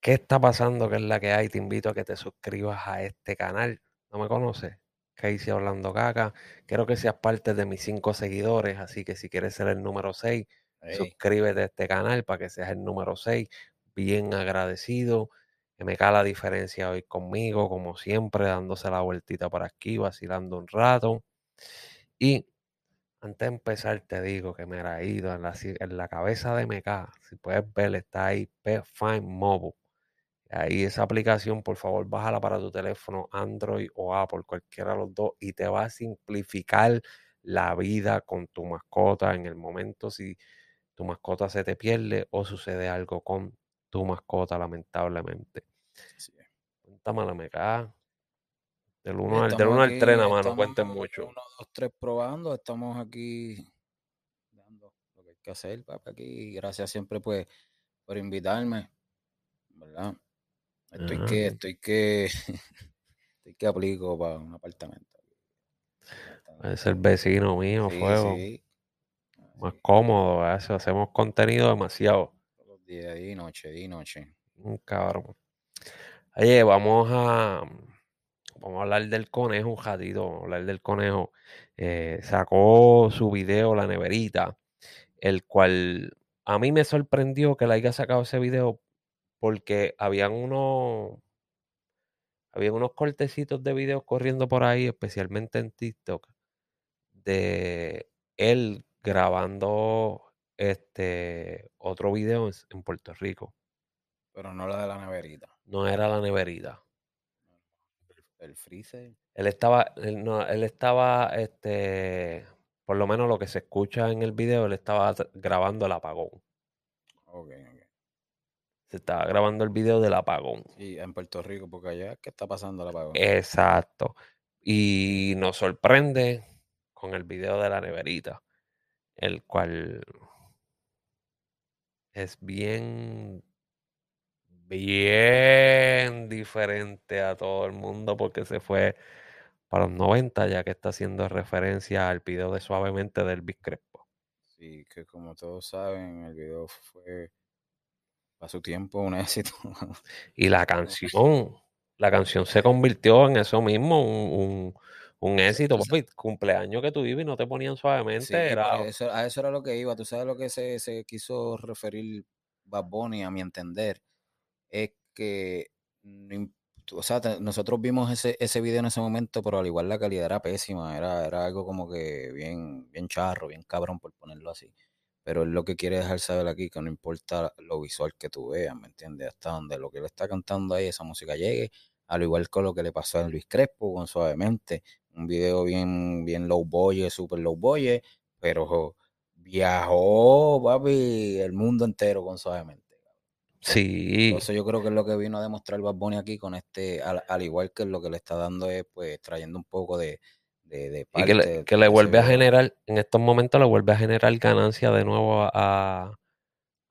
¿Qué está pasando? ¿Qué es la que hay? Te invito a que te suscribas a este canal. ¿No me conoces? Casey Hablando Caca. Quiero que seas parte de mis cinco seguidores, así que si quieres ser el número 6, suscríbete a este canal para que seas el número 6. Bien agradecido. Que me cae la diferencia hoy conmigo, como siempre, dándose la vueltita por aquí, vacilando un rato. Y antes de empezar, te digo que me ha ido en la, en la cabeza de MK. Si puedes ver, está ahí Find Mobile. Ahí esa aplicación, por favor, bájala para tu teléfono Android o Apple, cualquiera de los dos, y te va a simplificar la vida con tu mascota en el momento si tu mascota se te pierde o sucede algo con tu mascota, lamentablemente. Cuéntame la meca. Del 1 al, del al 3, nada más, no cuenten mucho. 1, 2, 3 probando, estamos aquí dando lo que hay que hacer, papá, aquí. Gracias siempre, pues, por invitarme, ¿verdad? Estoy que, estoy que, estoy que aplico para un apartamento. Es el vecino mío, fuego. Más cómodo, eso. Hacemos contenido demasiado. Todos los días, y noche, y noche. Un cabrón. Oye, vamos a, vamos a hablar del conejo un ratito. Vamos a hablar del conejo. Eh, sacó su video, La Neverita, el cual a mí me sorprendió que le haya sacado ese video porque habían unos, había unos cortecitos de videos corriendo por ahí, especialmente en TikTok, de él grabando este otro video en, Puerto Rico. Pero no la de la neverita. No era la neverita. El, freezer. Él estaba, él, no, él estaba, este, por lo menos lo que se escucha en el video, él estaba grabando el apagón. Ok, se estaba grabando el video del apagón. Y en Puerto Rico, porque allá, ¿qué está pasando el apagón? Exacto. Y nos sorprende con el video de la neverita, el cual es bien, bien diferente a todo el mundo porque se fue para los 90, ya que está haciendo referencia al video de Suavemente del Crespo. Sí, que como todos saben, el video fue a su tiempo un éxito. y la canción, la canción se convirtió en eso mismo, un, un, éxito. cumpleaños que tú vives y no te ponían suavemente. era... a eso era lo que iba. Tú sabes lo que se, se quiso referir Bad Bunny, a mi entender, es que o sea, nosotros vimos ese, ese video en ese momento, pero al igual la calidad era pésima, era, era algo como que bien, bien charro, bien cabrón, por ponerlo así pero él lo que quiere dejar saber aquí que no importa lo visual que tú veas, ¿me entiendes? Hasta donde lo que él está cantando ahí, esa música llegue, al igual que lo que le pasó a Luis Crespo con Suavemente, un video bien, bien low boy, super low boy, pero viajó, papi, el mundo entero con Suavemente. Sí. Eso yo creo que es lo que vino a demostrar Bad Bunny aquí con este, al, al igual que lo que le está dando es, pues, trayendo un poco de, y que le, vuelve a generar, en estos momentos le vuelve a generar ganancia de nuevo a,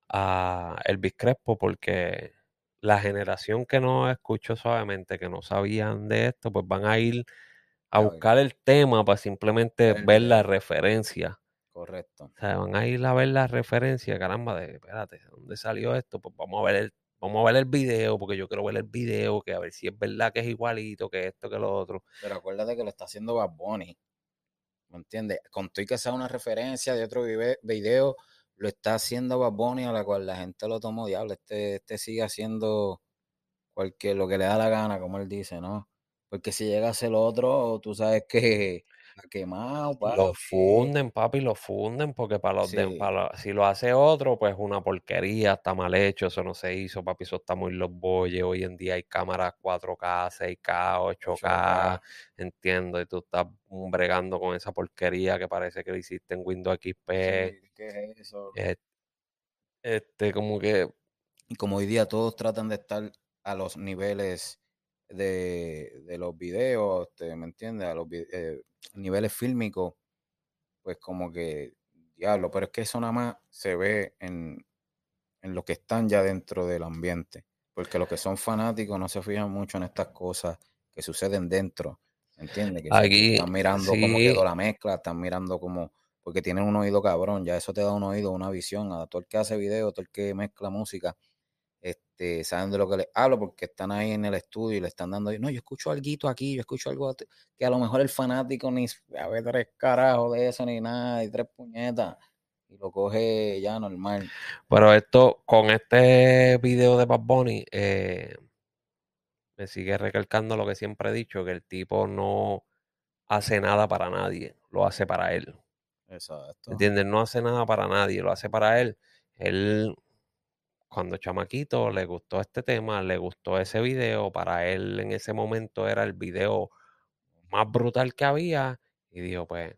a Elvis Crespo porque la generación que no escuchó suavemente, que no sabían de esto, pues van a ir a buscar el tema para simplemente ver la referencia. Correcto. O sea, van a ir a ver la referencia, caramba, de, espérate, ¿dónde salió esto? Pues vamos a ver el, vamos a ver el video, porque yo quiero ver el video, que a ver si es verdad que es igualito, que esto, que lo otro. Pero acuérdate que lo está haciendo Bad Bunny. ¿Me entiendes? Con y que sea una referencia de otro video, lo está haciendo Bad Bunny, a la cual la gente lo tomó, diablo, este, este sigue haciendo cualquier, lo que le da la gana, como él dice, ¿no? Porque si llega a ser otro, tú sabes que quemado, Lo funden, papi, lo funden, porque para los, si lo hace otro, pues una porquería, está mal hecho, eso no se hizo, papi, eso está muy los boyes. Hoy en día hay cámaras 4K, 6K, 8K, entiendo, y tú estás bregando con esa porquería que parece que lo hiciste en Windows XP. ¿Qué es eso? Este, como que. Y como hoy día todos tratan de estar a los niveles de, de los videos, este, ¿me entiendes? A los eh, niveles fílmicos, pues como que, diablo, pero es que eso nada más se ve en, en lo que están ya dentro del ambiente, porque los que son fanáticos no se fijan mucho en estas cosas que suceden dentro, ¿entiendes? Que Aquí, están mirando cómo quedó la mezcla, están mirando cómo, porque tienen un oído cabrón, ya eso te da un oído, una visión, a todo el que hace video, todo el que mezcla música, este, saben de lo que les hablo porque están ahí en el estudio y le están dando, no, yo escucho algo aquí, yo escucho algo que a lo mejor el fanático ni a ver tres carajos de eso ni nada, y tres puñetas, y lo coge ya normal. Pero esto, con este video de Bad Bunny, eh, me sigue recalcando lo que siempre he dicho, que el tipo no hace nada para nadie, lo hace para él. Exacto. ¿Entiendes? No hace nada para nadie, lo hace para él. Él cuando chamaquito le gustó este tema, le gustó ese video, para él en ese momento era el video más brutal que había y dijo, pues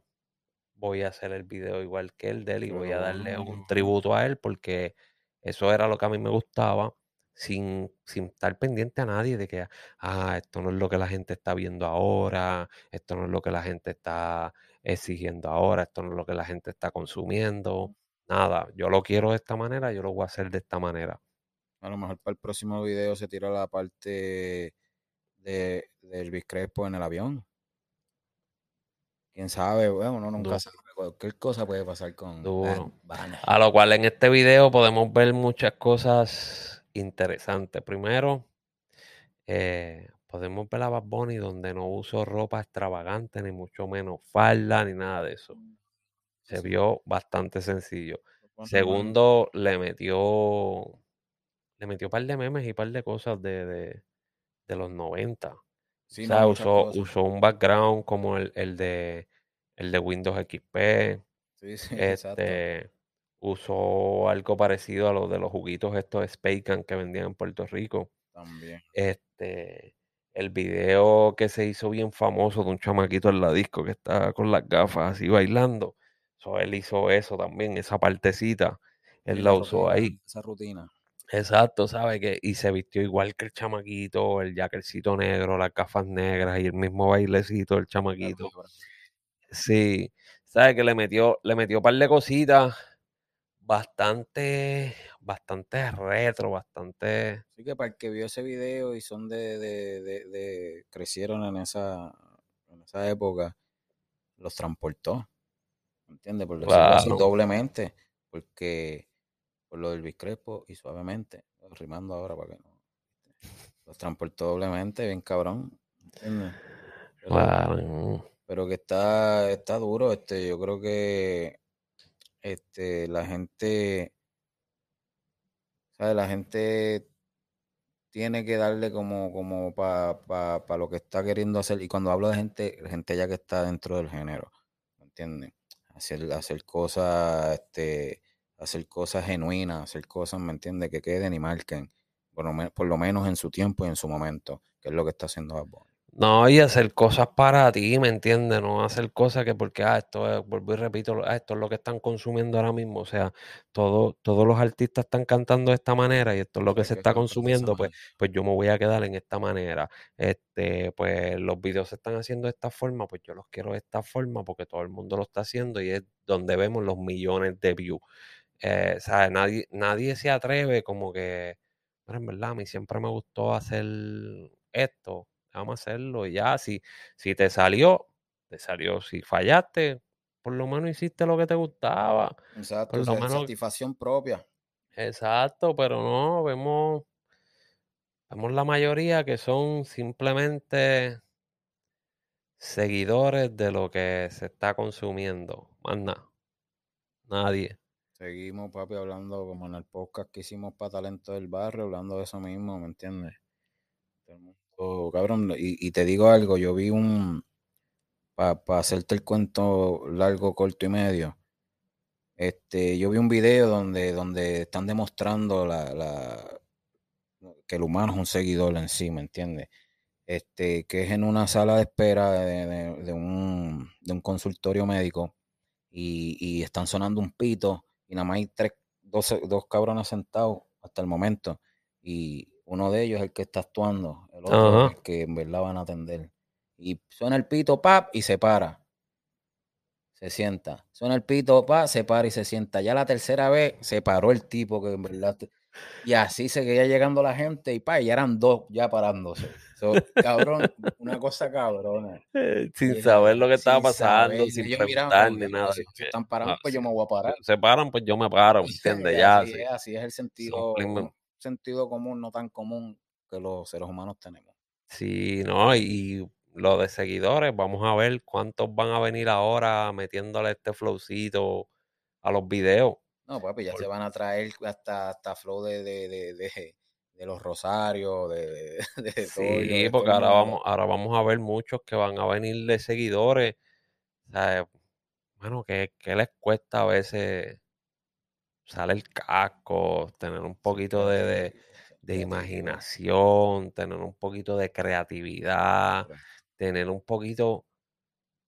voy a hacer el video igual que el de él y voy a darle un tributo a él porque eso era lo que a mí me gustaba sin, sin estar pendiente a nadie de que, ah, esto no es lo que la gente está viendo ahora, esto no es lo que la gente está exigiendo ahora, esto no es lo que la gente está consumiendo nada, yo lo quiero de esta manera, yo lo voy a hacer de esta manera. A lo mejor para el próximo video se tira la parte de, Elvis Crespo en el avión. Quién sabe, bueno, uno nunca sabe. Cualquier cosa puede pasar con A lo cual en este video podemos ver muchas cosas interesantes. Primero, eh, podemos ver a Bad Bunny donde no uso ropa extravagante, ni mucho menos falda, ni nada de eso. Se vio bastante sencillo. Segundo, le metió. Le metió un par de memes y un par de cosas de, de, los 90. o sea, usó, un background como el, el, de el de Windows XP. Sí, sí, este, usó algo parecido a lo de los juguitos estos Spacecan que vendían en Puerto Rico. También. Este, el video que se hizo bien famoso de un chamaquito en la disco que está con las gafas así bailando. So, él hizo eso también, esa partecita, él la, usó ahí. Esa rutina. Exacto, ¿sabe? Que, y se vistió igual que el chamaquito, el jackercito negro, las gafas negras y el mismo bailecito del chamaquito. Sí, ¿sabe? Que le metió, le metió un par de cositas bastante, bastante retro, bastante. Sí, que para el que vio ese video y son de, de, de, crecieron en esa, en esa época, los transportó. ¿Entiendes? Por decirlo así, doblemente, porque por lo del Biscrepo y suavemente, rimando ahora para que no. Los transportó doblemente, bien cabrón, ¿entiendes? Pero, que está, está duro, este, yo creo que este, la gente, ¿sabes? La gente tiene que darle como, como para pa, lo que está queriendo hacer. Y cuando hablo de gente, gente ya que está dentro del género, ¿me entiendes? Hacer, hacer cosas, este, hacer cosas genuinas, hacer cosas, ¿me entiendes? Que queden y marquen, por lo, por lo menos en su tiempo y en su momento, que es lo que está haciendo Bad No, y hacer cosas para ti, ¿me entiendes? No hacer cosas que porque, ah, esto es, vuelvo y repito, ah, esto es lo que están consumiendo ahora mismo. O sea, todo, todos los artistas están cantando de esta manera y esto es lo que se está consumiendo, pues, pues yo me voy a quedar en esta manera. Este, pues los videos se están haciendo de esta forma, pues yo los quiero de esta forma porque todo el mundo lo está haciendo y es donde vemos los millones de views. Eh, ¿sabes? Nadie, nadie se atreve como que, pero en verdad, a mí siempre me gustó hacer esto vamos a hacerlo y ya, si, si te salió, te salió, si fallaste, por lo menos hiciste lo que te gustaba. Exacto, por lo menos, satisfacción propia. Exacto, pero no, vemos, vemos la mayoría que son simplemente seguidores de lo que se está consumiendo. Más nada. Nadie. Seguimos, papi, hablando como en el podcast que hicimos para Talento del Barrio, hablando de eso mismo, ¿me entiendes? Cabrón, y, te digo algo, yo vi un, para hacerte el cuento largo, corto y medio, este, yo vi un video donde, donde están demostrando la, que el humano es un seguidor en sí, ¿me entiendes? Este, que es en una sala de espera de, un, de un, consultorio médico y, y, están sonando un pito y nada más hay tres, dos, dos cabrones sentados hasta el momento y uno de ellos es el que está actuando, el otro es el que en verdad van a atender. Y suena el pito, pap, y se para. Se sienta. Suena el pito, pap, se para y se sienta. Ya la tercera vez se paró el tipo que en verdad. Y así seguía llegando la gente y pa, ya eran dos ya parándose. cabrón, una cosa cabrona. Sin saber lo que estaba pasando, sin preguntar ni nada. Si, están parando, pues yo me voy a parar. Se paran, pues yo me paro, ¿entiendes? Ya, así, Es, así es el sentido sentido común no tan común que los seres humanos tenemos. Sí, no, y lo de seguidores, vamos a ver cuántos van a venir ahora metiéndole este flowcito a los videos. No, papi, ya se van a traer hasta, hasta flow de, de, de, de, de los rosarios, de, de, todo. Sí, de porque ahora vamos, ahora vamos a ver muchos que van a venir de seguidores. O sea, bueno, que, que les cuesta a veces usar el casco, tener un poquito de, de, imaginación, tener un poquito de creatividad, tener un poquito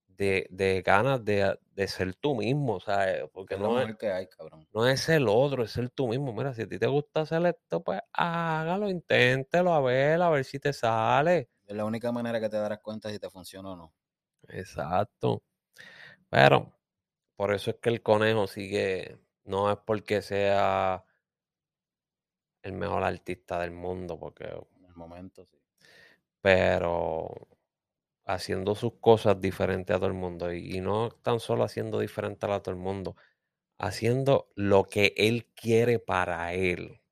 de, de ganas de, de ser tú mismo, ¿sabes? Porque Es no es, que hay, cabrón. no es el otro, es ser tú mismo. Mira, si a ti te gusta hacer esto, pues hágalo, inténtelo, a ver, a ver si te sale. Es la única manera que te darás cuenta si te funciona o no. Exacto. Pero por eso es que el conejo sigue, no es porque sea el mejor artista del mundo, porque, En el momento, sí. pero haciendo sus cosas diferentes a todo el mundo y, y no tan solo haciendo diferente a todo el mundo, haciendo lo que él quiere para él.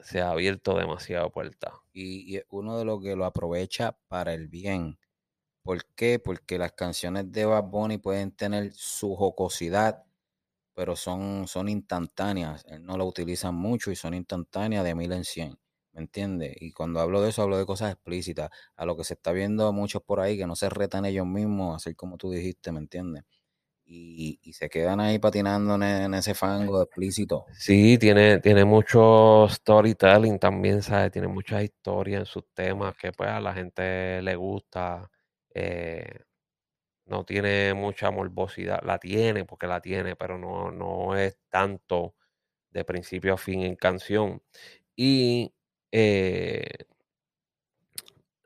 Se ha abierto demasiado puerta. Y, y uno de los que lo aprovecha para el bien. ¿Por qué? Porque las canciones de Bad Bunny pueden tener su jocosidad, pero son, son instantáneas. Él no lo utilizan mucho y son instantáneas de mil en cien. ¿Me entiendes? Y cuando hablo de eso, hablo de cosas explícitas. A lo que se está viendo muchos por ahí que no se retan ellos mismos, a hacer como tú dijiste, ¿me entiendes? Y, y se quedan ahí patinando en, en ese fango explícito. Sí, tiene, tiene mucho storytelling también, ¿sabes? Tiene muchas historias en sus temas que pues a la gente le gusta. eh, no tiene mucha morbosidad, la tiene porque la tiene, pero no, no es tanto de principio a fin en canción. Y eh,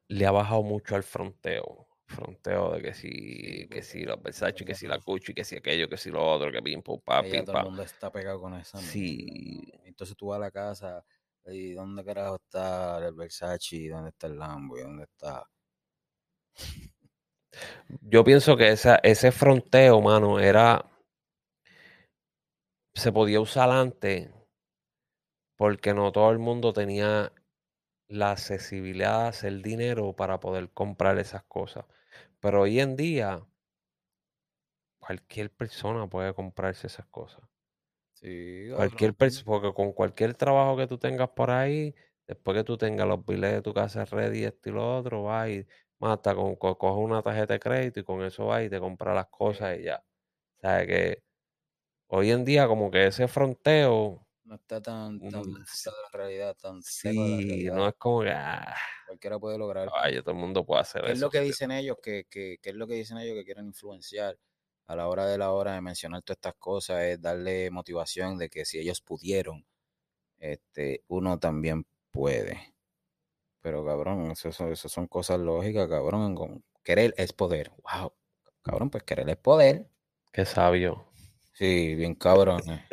le ha bajado mucho al fronteo. Fronteo de que si, que si los Versace, que si la Gucci, que si aquello, que si lo otro, que pim, pum, pa, pim, todo el mundo está pegado con esa Sí. Entonces tú vas a la casa y ¿dónde carajo está el Versace? ¿Dónde está el Lambo? ¿Y dónde está? Yo pienso que esa, ese fronteo, mano, era. Se podía usar antes porque no todo el mundo tenía la accesibilidad hacer dinero para poder comprar esas cosas. Pero hoy en día, cualquier persona puede comprarse esas cosas. Sí, Cualquier persona, porque con cualquier trabajo que tú tengas por ahí, después que tú tengas los billetes de tu casa ready, esto y lo otro, vas y más hasta con, co- coges una tarjeta de crédito y con eso vas y te compras las cosas y ya. O sea que hoy en día como que ese fronteo, No está tan, tan de la realidad, tan la sí, realidad. no es como que, ah, Cualquiera puede lograr. caballo, todo el mundo puede hacer ¿Qué es eso. lo que dicen ellos? Que, que, ¿Qué es lo que dicen ellos que quieren influenciar a la hora de la hora de mencionar todas estas cosas? Es darle motivación de que si ellos pudieron, este, uno también puede. Pero cabrón, eso, son- eso son cosas lógicas, cabrón. Querer es poder. Wow. Cabrón, pues querer es poder. Qué sabio. Sí, bien cabrón. eh.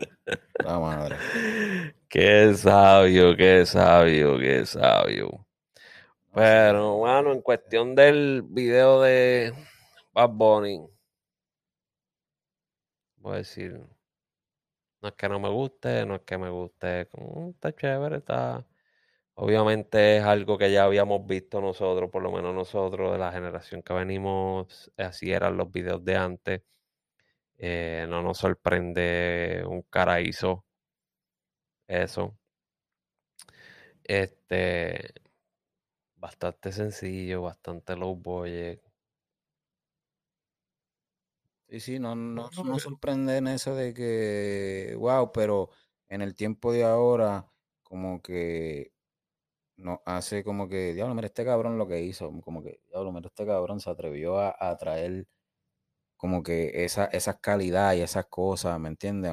La madre. Qué sabio, qué sabio, qué sabio. Pero, bueno, en cuestión del video de Bad Bunny, voy a decir, no es que no me guste, no es que me guste, como, está chévere, está... Obviamente es algo que ya habíamos visto nosotros, por lo menos nosotros de la generación que venimos, así eran los videos de antes. Eh, no nos sorprende un caraízo eso. Este, bastante sencillo, bastante low budget. Sí, sí, no, no, No, sorprende en eso de que, wow, pero en el tiempo de ahora, como que nos hace como que, diablo, mira este cabrón lo que hizo, como que, diablo, mira este cabrón se atrevió a, a traer como que esa, esas calidad y esas cosas, ¿me entiendes?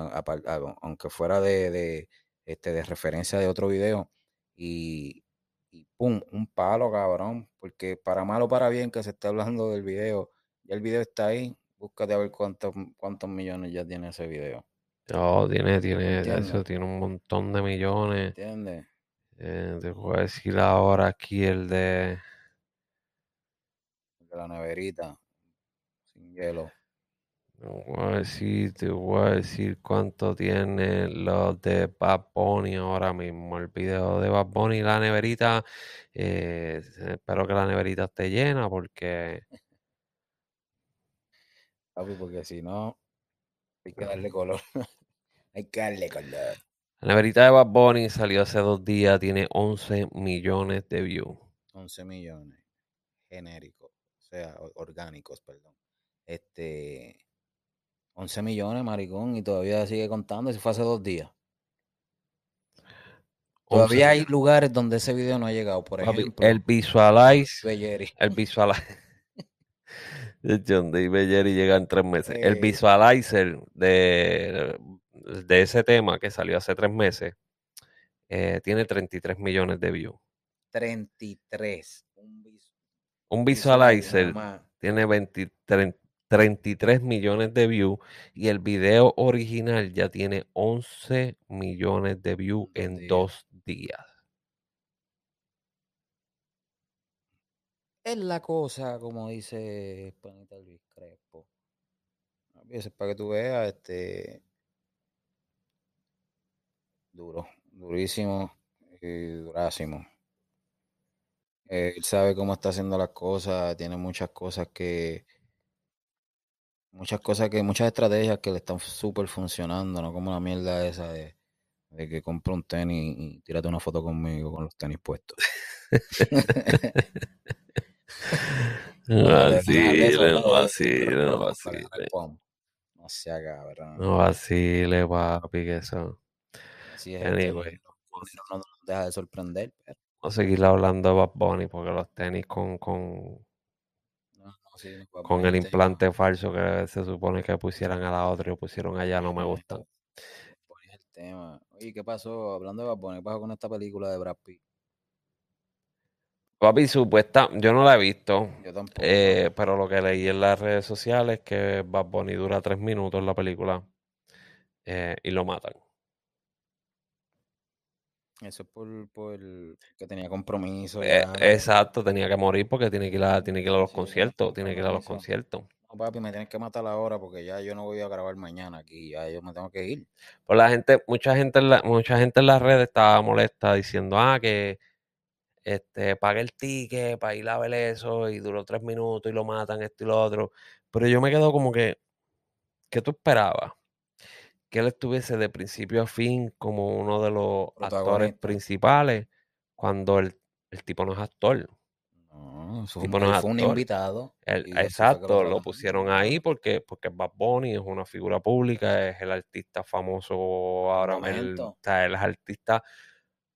Aunque fuera de, de, este, de referencia de otro video y, y pum, un palo, cabrón, porque para mal o para bien que se esté hablando del video, ya el video está ahí, búscate a ver cuántos, cuántos millones ya tiene ese video, No, tiene, tiene, ¿Entiendes? eso tiene un montón de millones. ¿entiendes? Eh, te voy a decir ahora aquí el de. De la neverita, sin hielo. voy a decir, te voy a decir cuánto tiene los de Bad Bunny ahora mismo. El video de Bad Bunny y la neverita. eh, espero que la neverita esté llena porque Papi, porque si no, hay que darle color. hay que darle color. La neverita de Bad Bunny salió hace dos días, tiene 11 millones de views. 11 millones genéricos, o sea, orgánicos, perdón. Este, 11 millones, maricón, y todavía sigue contando, si fue hace dos días. 11. Todavía hay lugares donde ese video no ha llegado, por Papi, ejemplo, el visualize, Belleri. el visualize. John Belleri llega en tres meses. El Eh. visualizer de, de ese tema que salió hace tres meses eh, tiene 33 millones de views. 33. Un vis- Un visual visualizer tiene 20 tre- 33 millones de views y el video original ya tiene 11 millones de views En dos días. dos días. Es la cosa, como dice Panita Luis Crespo. Papi, Eso es para que tú veas, este. Duro, durísimo y durásimo. Él sabe cómo está haciendo las cosas, tiene muchas cosas que. Muchas cosas que, muchas estrategias que le están súper funcionando, no como la mierda esa de, de que compra un tenis y tírate una foto conmigo con los tenis puestos. No vacile, no vacile, no vacile. No sea cabrón. No vacile, papi, que eso. Así es Anyway. no nos deja de sorprender, pero Vamos a seguir hablando de Bad Bunny porque los tenis con, con, no, sí, con el implante falso que se supone que pusieran a la otra y lo pusieron allá no me gustan. El tema. Oye, ¿qué pasó? Hablando de Bad Bunny, ¿qué pasó con esta película de Brad Pitt? Papi, supuesta, yo no la he visto, Yo tampoco. eh, pero lo que leí en las redes sociales es que Bad Bunny dura tres minutos en la película eh, y lo matan. Eso es por, por que tenía compromiso. Eh, exacto, tenía que morir porque tiene que ir a, tiene que ir a los Sí, conciertos, tiene que ir a los conciertos. No, papi, me tienes que matar ahora porque ya yo no voy a grabar mañana aquí. Ya yo me tengo que ir. Pues la gente, mucha gente en la, mucha gente en las redes estaba molesta diciendo, ah, que este, pague el ticket para ir a ver eso y duró tres minutos y lo matan, esto y lo otro. Pero yo me quedo como que, ¿qué tú esperabas? Que él estuviese de principio a fin como uno de los actores principales cuando el, el tipo no es actor. No, eso Tipo fue, no él es fue un invitado. Exacto, lo pusieron ahí porque, porque Bad Bunny es una figura pública, es el artista famoso ahora, momento. o sea, el artista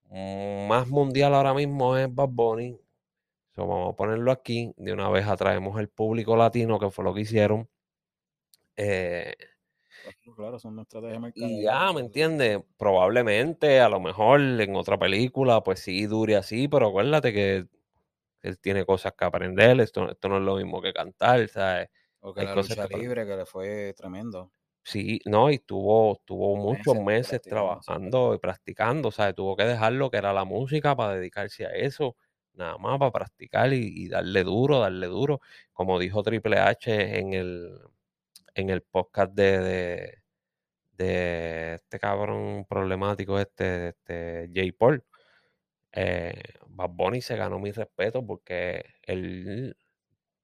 más mundial ahora mismo es Bad Bunny. So, vamos a ponerlo aquí, de una vez atraemos el público latino, que fue lo que hicieron. Eh, Claro, son una estrategia y ya, ¿me entiendes? Probablemente, a lo mejor en otra película, pues sí, dure así, pero acuérdate que él tiene cosas que aprender, esto, esto no es lo mismo que cantar, ¿sabes? O que hay la lucha que libre, que le fue tremendo. Sí, no, y estuvo, estuvo muchos Meses trabajando y practicando, ¿sabes? Tuvo que dejar lo que era la música para dedicarse a eso, nada más para practicar y, y darle duro, darle duro. Como dijo Triple H en el, en el podcast de, de, de este cabrón problemático, este, este Jay Paul. Eh, Bad Bunny se ganó mi respeto porque él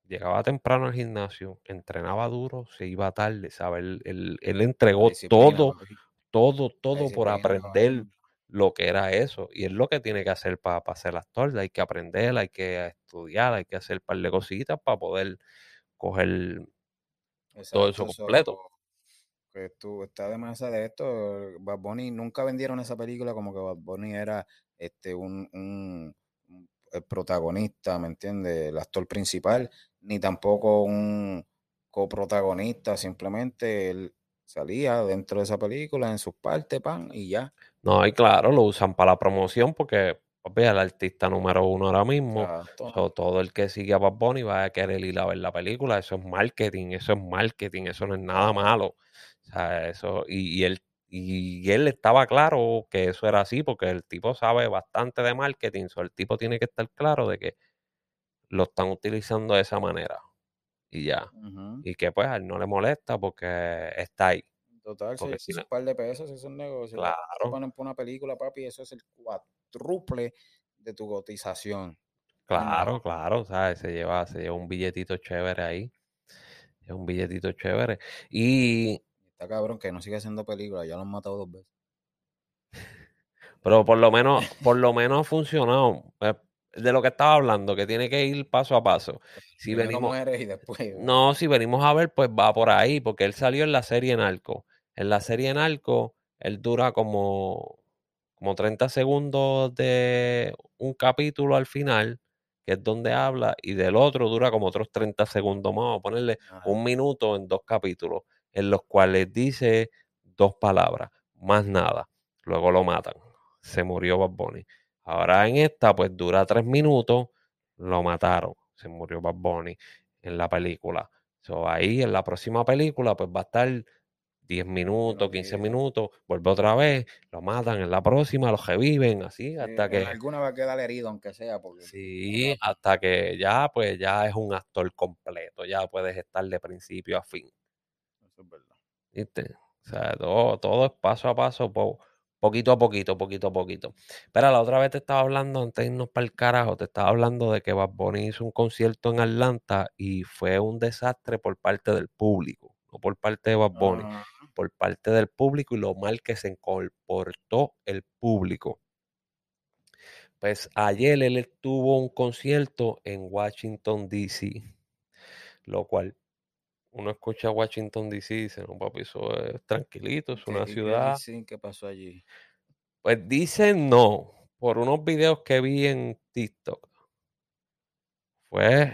llegaba temprano al gimnasio, entrenaba duro, se iba tarde, ¿sabes? Él, él- entregó todo, todo, todo por aprender lo que era eso. Y es lo que tiene que hacer para, ser actor. Hay que aprender, hay que estudiar, hay que hacer un par de cositas para poder coger todo eso Exacto, so, completo. que tú estás de más de esto. Bad Bunny nunca vendieron esa película como que Bad Bunny era este un- el protagonista, ¿me entiendes? El actor principal, ni tampoco un coprotagonista, simplemente él salía dentro de esa película en sus partes, pan, y ya. No, y claro, lo usan para la promoción porque, papi, es el artista número uno ahora mismo. Exacto. So, todo el que sigue a Bad Bunny va a querer ir a ver la película. Eso es marketing, eso es marketing, eso no es nada malo. O sea, eso, y, y él, y él estaba claro que eso era así, porque el tipo sabe bastante de marketing. So, el tipo tiene que estar claro de que lo están utilizando de esa manera. y ya. Y que pues a él no le molesta porque está ahí. Total, Porque si si es un par de pesos, eso es un negocio. Te Claro, ponen por una película, papi, eso es el cuádruple de tu cotización. claro, claro, ¿sabes? Se lleva, se lleva un billetito chévere ahí. Es un billetito chévere. Y, Está cabrón que no sigue haciendo películas, ya lo han matado dos veces. pero por lo menos, por lo menos ha funcionado. Eh, De lo que estaba hablando, que tiene que ir paso a paso. Si venimos, y después. No, si venimos a ver, pues va por ahí, porque él salió en la serie Narco. En la serie Narco, él dura como, como 30 segundos de un capítulo al final, que es donde habla, y del otro dura como otros 30 segundos más, vamos a ponerle Ajá. un minuto en dos capítulos, en los cuales dice dos palabras, más nada. Luego lo matan. Se murió Bad Bunny. Ahora en esta, pues dura tres minutos, lo mataron. Se murió Bad Bunny en la película. So, ahí en la próxima película, pues va a estar 10 minutos, 15 olvide. minutos, vuelve otra vez, lo matan en la próxima, lo reviven, así, Sí, hasta que. alguna va a quedar herido, aunque sea, porque Sí, hasta que ya, pues ya es un actor completo, ya puedes estar de principio a fin. eso es verdad. ¿Viste? O sea, todo, todo es paso a paso, po- poquito a poquito, poquito a poquito. Pero la otra vez te estaba hablando, antes de irnos para el carajo, te estaba hablando de que Bad Bunny hizo un concierto en Atlanta y fue un desastre por parte del público, no por parte de Bad Bunny, Ajá. Por parte del público y lo mal que se comportó el público. Pues ayer él tuvo un concierto en Washington, D.C., lo cual uno escucha Washington, D.C. y dice, no, papi, eso es tranquilito, es ¿Qué- una qué ciudad. dicen que pasó allí? Pues dicen no, por unos videos que vi en TikTok. Fue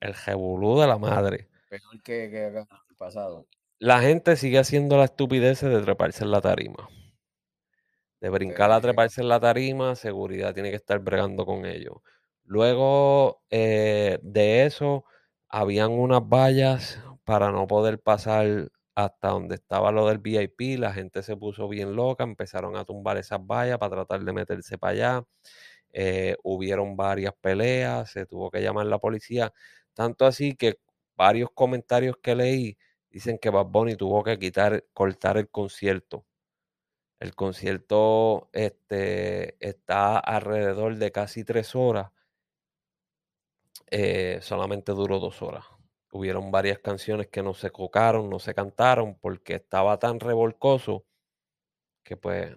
el revolú de la madre. Peor que, que el pasado. La gente sigue haciendo la estupidez de treparse en la tarima. De brincar a treparse en la tarima, seguridad tiene que estar bregando con ellos. Luego eh, de eso, habían unas vallas para no poder pasar hasta donde estaba lo del VIP. La gente se puso bien loca, empezaron a tumbar esas vallas para tratar de meterse para allá. Eh, hubieron varias peleas, se tuvo que llamar la policía. Tanto así que varios comentarios que leí dicen que Bad Bunny tuvo que quitar, cortar el concierto. El concierto este, está alrededor de casi tres horas. eh, solamente duró dos horas. Hubieron varias canciones que no se cocaron, no se cantaron, porque estaba tan revolcoso que pues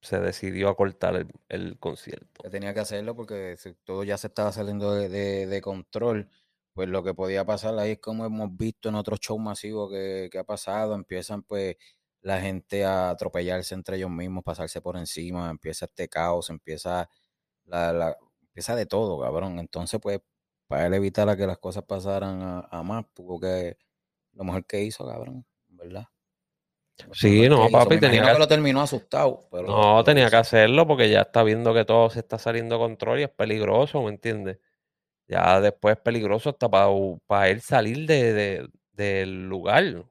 se decidió a cortar el, el concierto. tenía que hacerlo porque todo ya se estaba saliendo de- de control. Pues lo que podía pasar ahí es como hemos visto en otros shows masivos que, que ha pasado, empiezan pues la gente a atropellarse entre ellos mismos, pasarse por encima, empieza este caos, empieza la, la- empieza de todo, cabrón. Entonces, pues, para él evitar a que las cosas pasaran a, a más, tuvo que lo mejor que hizo, cabrón, ¿verdad? Lo Sí, no, papi, tenía que que lo terminó asustado, pero No, tenía que hacerlo porque ya está viendo que todo se está saliendo de control y es peligroso, ¿me entiendes? Ya después es peligroso hasta para él salir de, de- del lugar.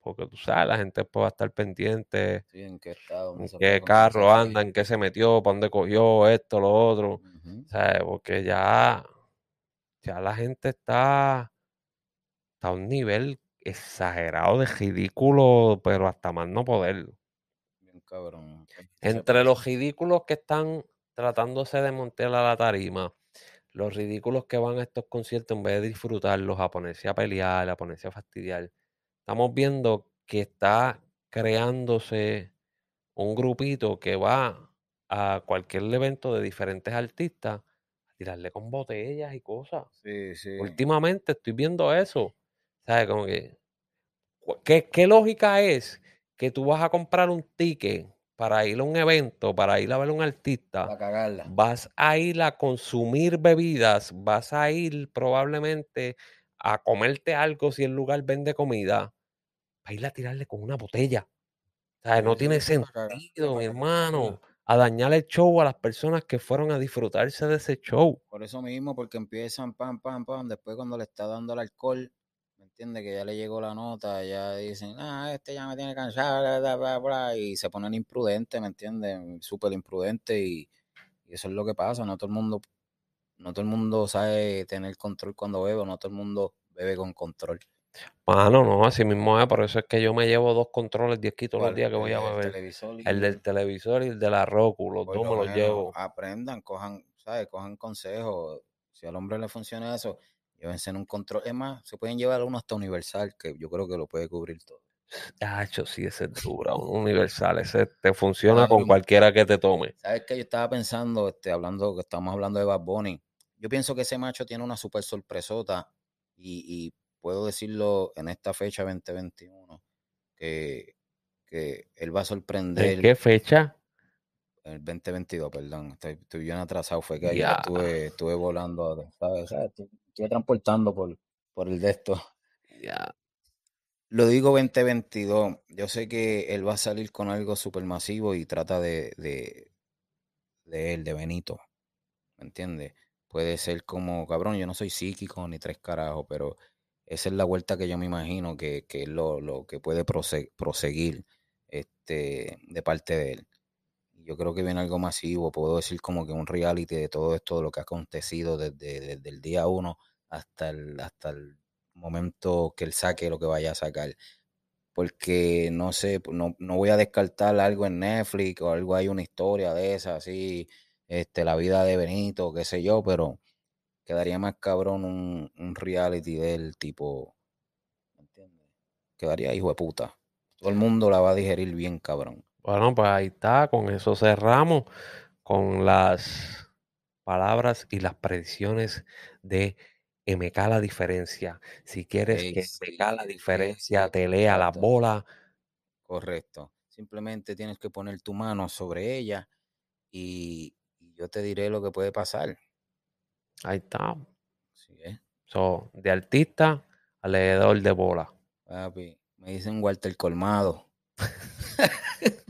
Porque tú sabes, la gente después va a estar pendiente Sí, en qué estado, en carro anda, en qué se metió, para dónde cogió, esto, lo otro. ¿Sabes? Porque ya, ya la gente está, está a un nivel exagerado de ridículo, pero hasta más no poder. Bien cabrón. Se Entre los ridículos que están tratándose de montar a la tarima, los ridículos que van a estos conciertos en vez de disfrutarlos, a ponerse a pelear, a ponerse a fastidiar, estamos viendo que está creándose un grupito que va a cualquier evento de diferentes artistas a tirarle con botellas y cosas. Sí, sí. Últimamente estoy viendo eso. ¿Sabes? Como que, ¿qué, qué lógica es que tú vas a comprar un ticket para ir a un evento, para ir a ver a un artista? Vas a ir a consumir bebidas, vas a ir probablemente a comerte algo si el lugar vende comida, a ir a tirarle con una botella. O sea, no sí, tiene sentido, mi hermano, a dañar el show a las personas que fueron a disfrutarse de ese show. Por eso mismo, porque empiezan pam, pam, pam. Después, cuando le está dando el alcohol, ¿me entiendes? Que ya le llegó la nota, ya dicen, ah, este ya me tiene cansado, bla, bla, bla, bla", y se ponen imprudentes, ¿me entiendes? Súper imprudentes, y, y eso es lo que pasa. No todo el mundo, no todo el mundo sabe tener control cuando bebe, no todo el mundo bebe con control. Mano, no, así mismo es, por eso es que yo me llevo dos controles diez todos los días que voy a El beber. y- El del televisor y el de la Roku, los dos me los llevo. Aprendan, cojan, ¿sabes? Cojan consejos. Si al hombre le funciona eso, llévense en un control. Es más, se pueden llevar uno hasta universal, que yo creo que lo puede cubrir todo. Hacho, sí, ese es dura, un universal, ese te funciona con cualquiera que te tome. ¿Sabes qué? Yo estaba pensando, este, hablando, que estamos hablando de Bad Bunny. Yo pienso que ese macho tiene una super sorpresota y, y puedo decirlo en esta fecha 2021, que, que él va a sorprender. ¿En qué fecha? El 2022, perdón. Estoy, estoy bien atrasado. Fue que ayer Ya. estuve, estuve volando, ¿sabes? ¿sabes? Estuve, transportando por, por el de esto. Ya. Lo digo 2022. Yo sé que él va a salir con algo supermasivo y trata de, de, de él, de Benito. ¿Me entiendes? Puede ser como, cabrón, yo no soy psíquico ni tres carajos, pero esa es la vuelta que yo me imagino que, que es lo, lo que puede prose- proseguir este, de parte de él. Yo creo que viene algo masivo, puedo decir como que un reality de todo esto, de lo que ha acontecido desde, desde el día uno hasta el, hasta el momento que él saque lo que vaya a sacar. Porque no sé, no, no voy a descartar algo en Netflix o algo, hay una historia de esa, así, este, la vida de Benito, qué sé yo, pero quedaría más cabrón un, un reality del tipo, ¿me entiendes? Quedaría hijo de puta. Todo el mundo la va a digerir bien, cabrón. Bueno, pues ahí está, con eso cerramos, con las palabras y las predicciones de MK La Diferencia. Si quieres que MK La Diferencia sí, te lea la bola, Correcto. Simplemente tienes que poner tu mano sobre ella y, y yo te diré lo que puede pasar. ahí está. Sí, ¿eh? So, de artista a leedor de bola. Papi, me dicen Walter Colmado.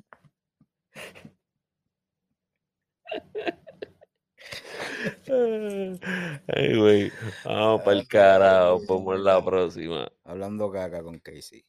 Ay, güey. Vamos para el carajo. Vamos en la próxima. Hablando caca con Casey.